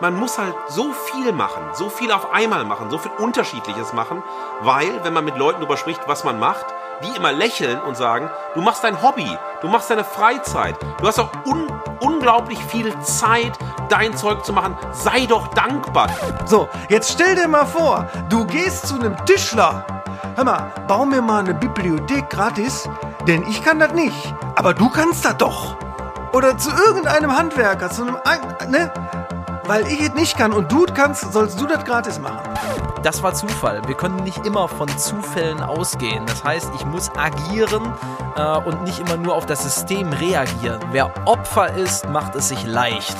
man muss halt so viel machen, so viel auf einmal machen, so viel Unterschiedliches machen, weil, wenn man mit Leuten darüber spricht, was man macht, die immer lächeln und sagen, du machst dein Hobby, du machst deine Freizeit, du hast auch un unglaublich viel Zeit, dein Zeug zu machen, sei doch dankbar. So, jetzt stell dir mal vor, du gehst zu einem Tischler. Hör mal, bau mir mal eine Bibliothek gratis, denn ich kann das nicht. Aber du kannst das doch. Oder zu irgendeinem Handwerker, zu einem, ne? Weil ich es nicht kann und du kannst, sollst du das gratis machen. Das war Zufall. Wir können nicht immer von Zufällen ausgehen. Das heißt, ich muss agieren äh, und nicht immer nur auf das System reagieren. Wer Opfer ist, macht es sich leicht.